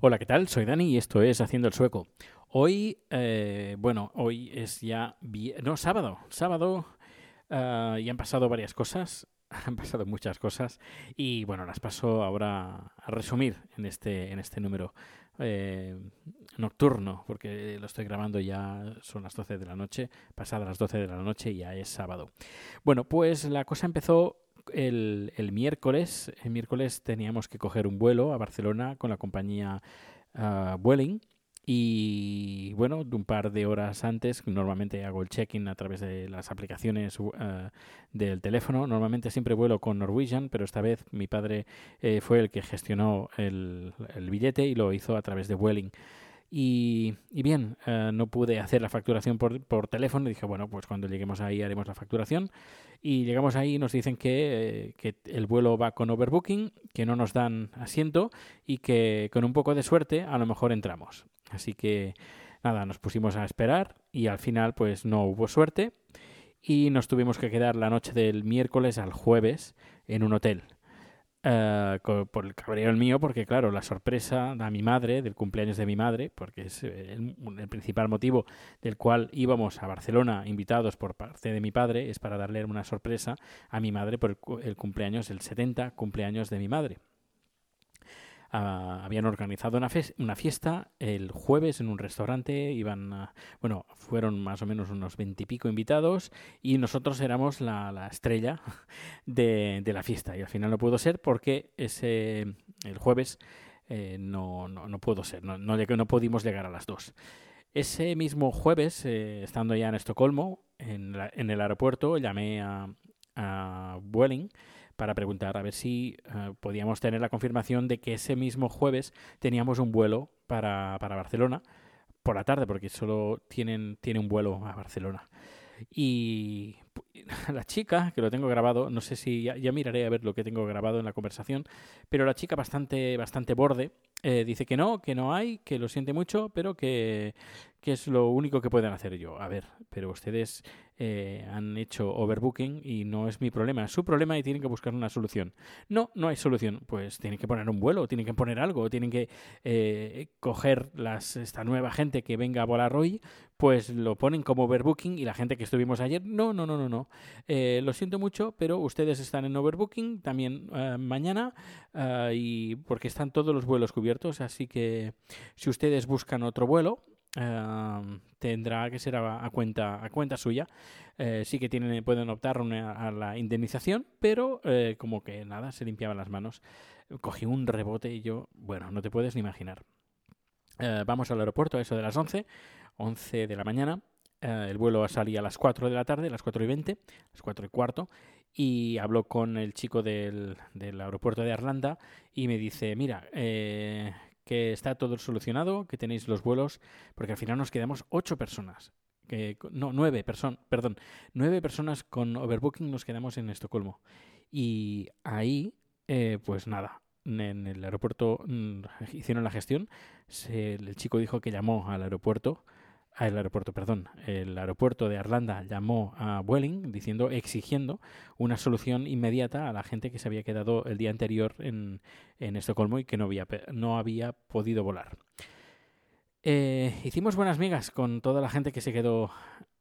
Hola, ¿qué tal? Soy Dani y esto es Haciendo el Sueco. Hoy, eh, bueno, hoy es ya... No, sábado. Sábado ah, y han pasado varias cosas. Han pasado muchas cosas. Y bueno, las paso ahora a resumir en este, en este número eh, nocturno, porque lo estoy grabando ya, son las 12 de la noche, pasadas las 12 de la noche ya es sábado. Bueno, pues la cosa empezó el, el miércoles. El miércoles teníamos que coger un vuelo a Barcelona con la compañía Vueling. Y bueno, un par de horas antes, normalmente hago el check-in a través de las aplicaciones uh, del teléfono. Normalmente siempre vuelo con Norwegian, pero esta vez mi padre eh, fue el que gestionó el, el billete y lo hizo a través de Vueling. Y, bien, eh, no pude hacer la facturación por, teléfono. Y dije, bueno, pues cuando lleguemos ahí haremos la facturación. Y llegamos ahí y nos dicen eh, que el vuelo va con overbooking, que no nos dan asiento y que con un poco de suerte a lo mejor entramos. Así que nada, nos pusimos a esperar y al final pues no hubo suerte y nos tuvimos que quedar la noche del miércoles al jueves en un hotel. Eh, por el cabreo el mío, porque claro, la sorpresa a mi madre, del cumpleaños de mi madre, porque es eh, el, el principal motivo del cual íbamos a Barcelona invitados por parte de mi padre, es para darle una sorpresa a mi madre por el, el cumpleaños, el 70 cumpleaños de mi madre. Ah, habían organizado una, una fiesta el jueves en un restaurante, iban, a- bueno, fueron más o menos unos veintipico invitados y nosotros éramos la, la estrella de, de la fiesta y al final no pudo ser porque ese el jueves eh, no, no, no pudo ser, no, no, no pudimos llegar a las dos. Ese mismo jueves, eh, estando ya en Estocolmo, en, la- en el aeropuerto, llamé a, a para preguntar a ver si eh, podíamos tener la confirmación de que ese mismo jueves teníamos un vuelo para, para Barcelona por la tarde, porque solo tienen, tiene un vuelo a Barcelona. Y la chica, que lo tengo grabado, no sé si ya, ya miraré a ver lo que tengo grabado en la conversación, pero la chica bastante, bastante borde, eh, dice que no, que no hay, que lo siente mucho, pero que, que es lo único que pueden hacer yo. A ver, pero ustedes eh, han hecho overbooking y no es mi problema, es su problema y tienen que buscar una solución. No, no hay solución. Pues tienen que poner un vuelo, tienen que poner algo, tienen que eh, coger las, esta nueva gente que venga a volar hoy, pues lo ponen como overbooking y la gente que estuvimos ayer, no, no, no, no, no. Eh, lo siento mucho, pero ustedes están en overbooking también eh, mañana eh, y porque están todos los vuelos cubiertos, así que si ustedes buscan otro vuelo, eh, tendrá que ser a, cuenta a cuenta suya. Eh, sí que tienen, pueden optar a la indemnización, pero eh, como que nada, se limpiaban las manos. Cogí un rebote y yo, bueno, no te puedes ni imaginar. Eh, vamos al aeropuerto a eso de las 11, 11 de la mañana. El vuelo salía a las 4 de la tarde, las 4 y 20, las 4 y cuarto, y hablo con el chico del, del aeropuerto de Arlanda y me dice, mira, eh, que está todo solucionado, que tenéis los vuelos, porque al final nos quedamos 8 personas. Que, no, 9 personas, perdón, 9 personas con overbooking nos quedamos en Estocolmo. Y ahí, eh, pues nada, en el aeropuerto mm, hicieron la gestión, se- el chico dijo que llamó al aeropuerto, al aeropuerto, perdón, el aeropuerto de Arlanda llamó a Vueling diciendo, exigiendo una solución inmediata a la gente que se había quedado el día anterior en, en Estocolmo y que no había, no había podido volar. Eh, hicimos buenas migas con toda la gente que se quedó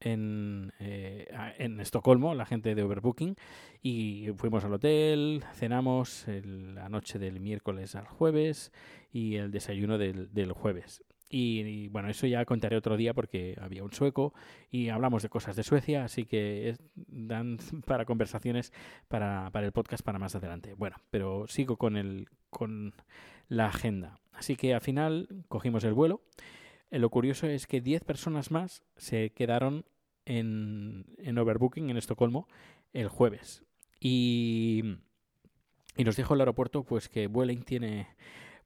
en, eh, en Estocolmo, la gente de Overbooking, y fuimos al hotel, cenamos el- la noche del miércoles al jueves y el desayuno del, del jueves. Y, bueno, eso ya contaré otro día porque había un sueco y hablamos de cosas de Suecia, así que dan para conversaciones para, para el podcast para más adelante. Bueno, pero sigo con, el, con la agenda. Así que al final cogimos el vuelo. Eh, lo curioso es que 10 personas más se quedaron en, en Overbooking en Estocolmo el jueves. Y, y nos dijo el aeropuerto pues que Vueling tiene,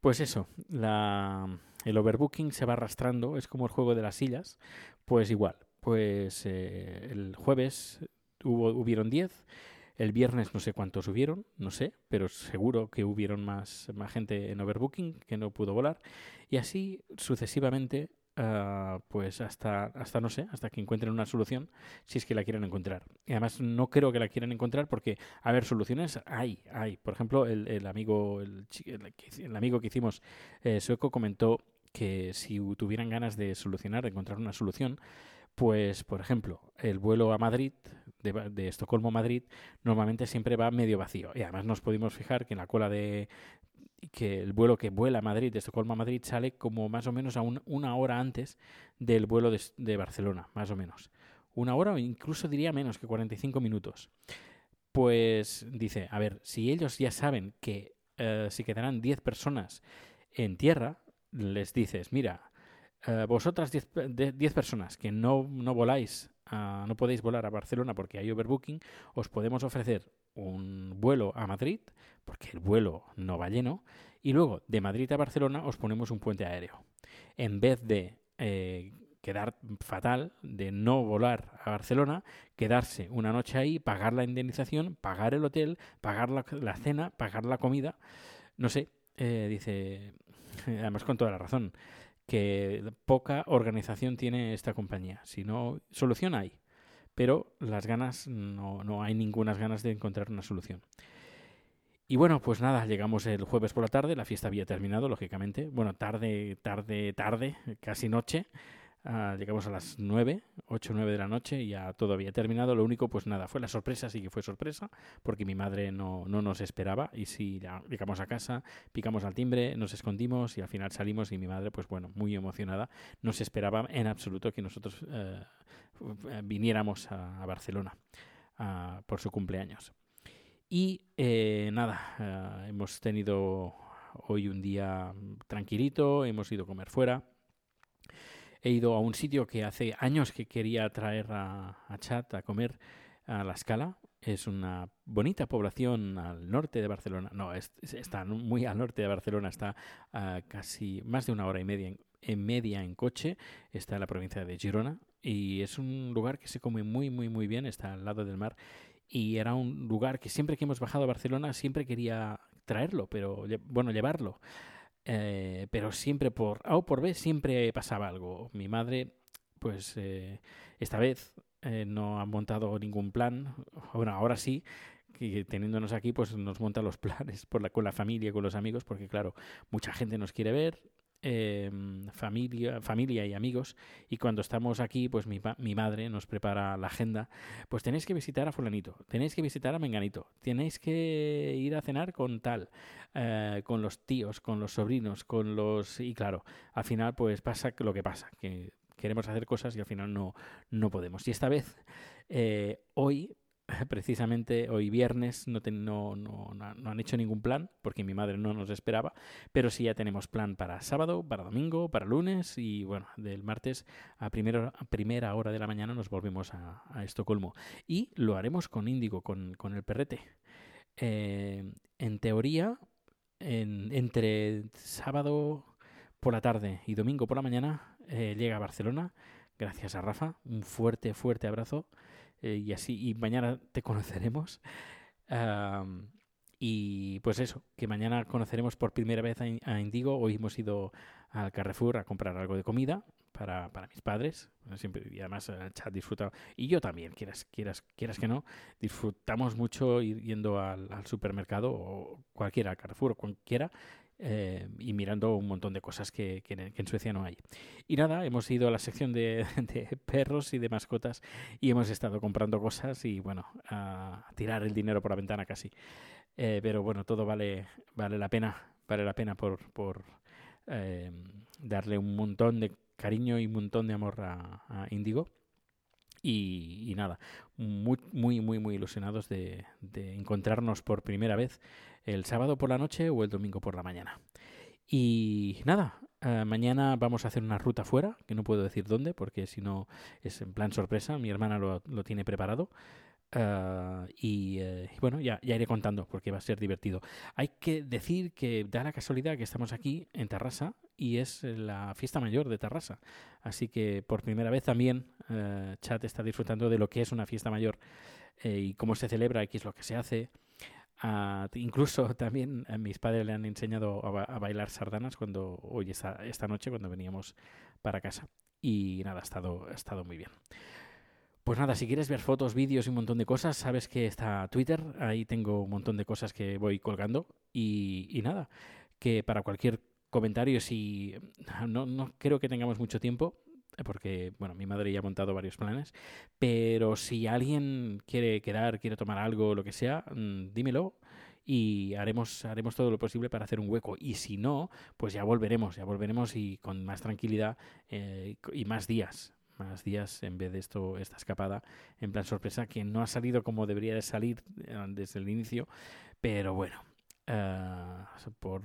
pues eso, la, el overbooking se va arrastrando, es como el juego de las sillas, pues igual, pues eh, el jueves hubo, hubieron 10, el viernes no sé cuántos hubieron, no sé, pero seguro que hubieron más, más gente en overbooking que no pudo volar. Y así sucesivamente ah, pues hasta, hasta no sé, hasta que encuentren una solución, si es que la quieren encontrar. Y además no creo que la quieran encontrar porque, a ver, soluciones hay, hay. Por ejemplo, el, el amigo, el, el amigo que hicimos eh, sueco comentó que si tuvieran ganas de solucionar, de encontrar una solución, pues, por ejemplo, el vuelo a Madrid, de, de Estocolmo a Madrid, normalmente siempre va medio vacío. Y además nos pudimos fijar que en la cola de que el vuelo que vuela a Madrid, de Estocolmo a Madrid, sale como más o menos a un- una hora antes del vuelo de, Barcelona, más o menos. Una hora o incluso diría menos que 45 minutos. Pues dice, a ver, si ellos ya saben que eh, se quedarán 10 personas en tierra, les dices, mira, eh, vosotras 10 pe- de- 10 personas que no, no voláis, no podéis volar a Barcelona porque hay overbooking, os podemos ofrecer un vuelo a Madrid, porque el vuelo no va lleno, y luego de Madrid a Barcelona os ponemos un puente aéreo. En vez de eh, quedar fatal, de no volar a Barcelona, quedarse una noche ahí, pagar la indemnización, pagar el hotel, pagar la, cena, pagar la comida, no sé, eh, dice, además con toda la razón, que poca organización tiene esta compañía. Si no, solución hay, pero las ganas, no, no hay ninguna ganas de encontrar una solución. Y bueno, pues nada, llegamos el jueves por la tarde, la fiesta había terminado, lógicamente. Bueno, tarde, tarde, tarde, casi noche. Ah, llegamos a las 9, 8 9 de la noche y ya todo había terminado. Lo único, pues nada, fue la sorpresa, sí que fue sorpresa, porque mi madre no, no nos esperaba. Y sí, llegamos a casa, picamos al timbre, nos escondimos y al final salimos. Y mi madre, pues bueno, muy emocionada, no se esperaba en absoluto que nosotros eh, viniéramos a, Barcelona por su cumpleaños. Y eh, nada, eh, hemos tenido hoy un día tranquilito, hemos ido a comer fuera. He ido a un sitio que hace años que quería traer a, Chat a comer a La Escala. Es una bonita población al norte de Barcelona. No, es- es- está muy al norte de Barcelona, está casi más de una hora y media en, media en coche. Está en la provincia de Girona y es un lugar que se come muy, muy, muy bien. Está al lado del mar y era un lugar que siempre que hemos bajado a Barcelona siempre quería traerlo, pero bueno, llevarlo. Eh, pero siempre por A o por B siempre pasaba algo. Mi madre, pues eh, esta vez eh, no ha montado ningún plan. Bueno, ahora sí, que teniéndonos aquí, pues nos monta los planes con la familia, con los amigos, porque claro, mucha gente nos quiere ver. Eh, familia, familia y amigos y cuando estamos aquí pues mi, mi madre nos prepara la agenda pues tenéis que visitar a fulanito tenéis que visitar a menganito tenéis que ir a cenar con tal eh, con los tíos, con los sobrinos, con los... Y claro, al final pues pasa lo que pasa, que queremos hacer cosas y al final no, no podemos. Y esta vez, eh, hoy, precisamente hoy viernes, no, ten- no, no, no, han hecho ningún plan, porque mi madre no nos esperaba, pero sí ya tenemos plan para sábado, para domingo, para lunes y bueno, del martes a primera, a primera hora de la mañana nos volvemos a, Estocolmo. Y lo haremos con Índigo, con, con el perrete. Eh, en teoría, en- entre sábado por la tarde y domingo por la mañana eh, llega a Barcelona, gracias a Rafa. Un fuerte, fuerte abrazo. Eh, y así, y mañana te conoceremos. Am, y pues eso, que mañana conoceremos por primera vez a, In- a Indigo. Hoy hemos ido al Carrefour a comprar algo de comida para, para mis padres. Siempre, y además el chat disfruta. Y yo también, quieras, quieras, quieras que no, disfrutamos mucho ir yendo al, al supermercado o cualquiera, al Carrefour o cualquiera. Eh, y mirando un montón de cosas que, en- Suecia no hay. Y nada, hemos ido a la sección de, de perros y de mascotas y hemos estado comprando cosas y bueno, a tirar el dinero por la ventana casi. Eh, pero bueno, todo vale, vale la pena, vale la pena por, por eh, darle un montón de cariño y un montón de amor a, a Indigo. Y, y nada, muy, muy, muy, muy ilusionados de, de encontrarnos por primera vez el sábado por la noche o el domingo por la mañana. Y nada, eh, mañana vamos a hacer una ruta fuera, que no puedo decir dónde, porque si no es en plan sorpresa, mi hermana lo, lo tiene preparado. Ah, y bueno, ya, ya iré contando porque va a ser divertido. Hay que decir que da la casualidad que estamos aquí en Tarrasa y es la fiesta mayor de Tarrasa. Así que por primera vez también eh, Chat está disfrutando de lo que es una fiesta mayor eh, y cómo se celebra qué es lo que se hace. Ah, incluso también a mis padres le han enseñado a bailar sardanas cuando hoy esta, esta noche cuando veníamos para casa. Y nada, ha estado, ha estado muy bien. Pues nada, si quieres ver fotos, vídeos y un montón de cosas, sabes que está Twitter, ahí tengo un montón de cosas que voy colgando y, nada, que para cualquier comentario, si no, no creo que tengamos mucho tiempo, porque bueno, mi madre ya ha montado varios planes, pero si alguien quiere quedar, quiere tomar algo, lo que sea, mm, dímelo y haremos, haremos todo lo posible para hacer un hueco. Y si no, pues ya volveremos, ya volveremos y con más tranquilidad eh, y más días más días en vez de esto esta escapada. En plan sorpresa que no ha salido como debería de salir eh, desde el inicio. Pero bueno eh, por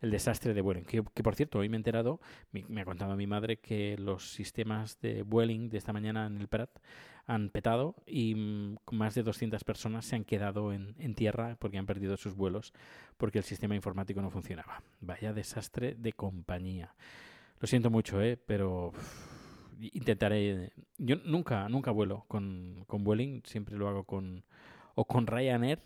el desastre de Vueling. Que, que, por cierto hoy me he enterado me, me, ha contado mi madre que los sistemas de Vueling de esta mañana en el Prat han petado y mm, más de 200 personas se han quedado en, en tierra porque han perdido sus vuelos porque el sistema informático no funcionaba. Vaya desastre de compañía. Lo siento mucho eh pero intentaré. Yo nunca, nunca vuelo con, con Vueling, siempre lo hago con o con Ryanair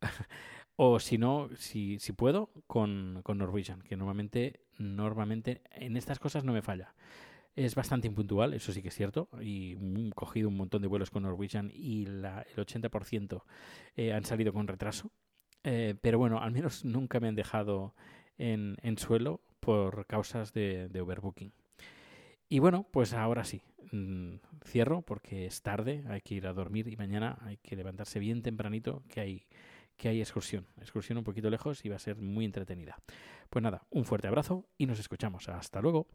o si no, si, si puedo, con, con Norwegian, que normalmente, normalmente en estas cosas no me falla. Es bastante impuntual, eso sí que es cierto, y he cogido un montón de vuelos con Norwegian y la, el 80% eh, han salido con retraso. Eh, pero bueno, al menos nunca me han dejado en, en suelo por causas de overbooking. Y bueno, pues ahora sí, mmm, cierro porque es tarde, hay que ir a dormir y mañana hay que levantarse bien tempranito, que hay, que hay excursión, excursión un poquito lejos y va a ser muy entretenida. Pues nada, un fuerte abrazo y nos escuchamos. Hasta luego.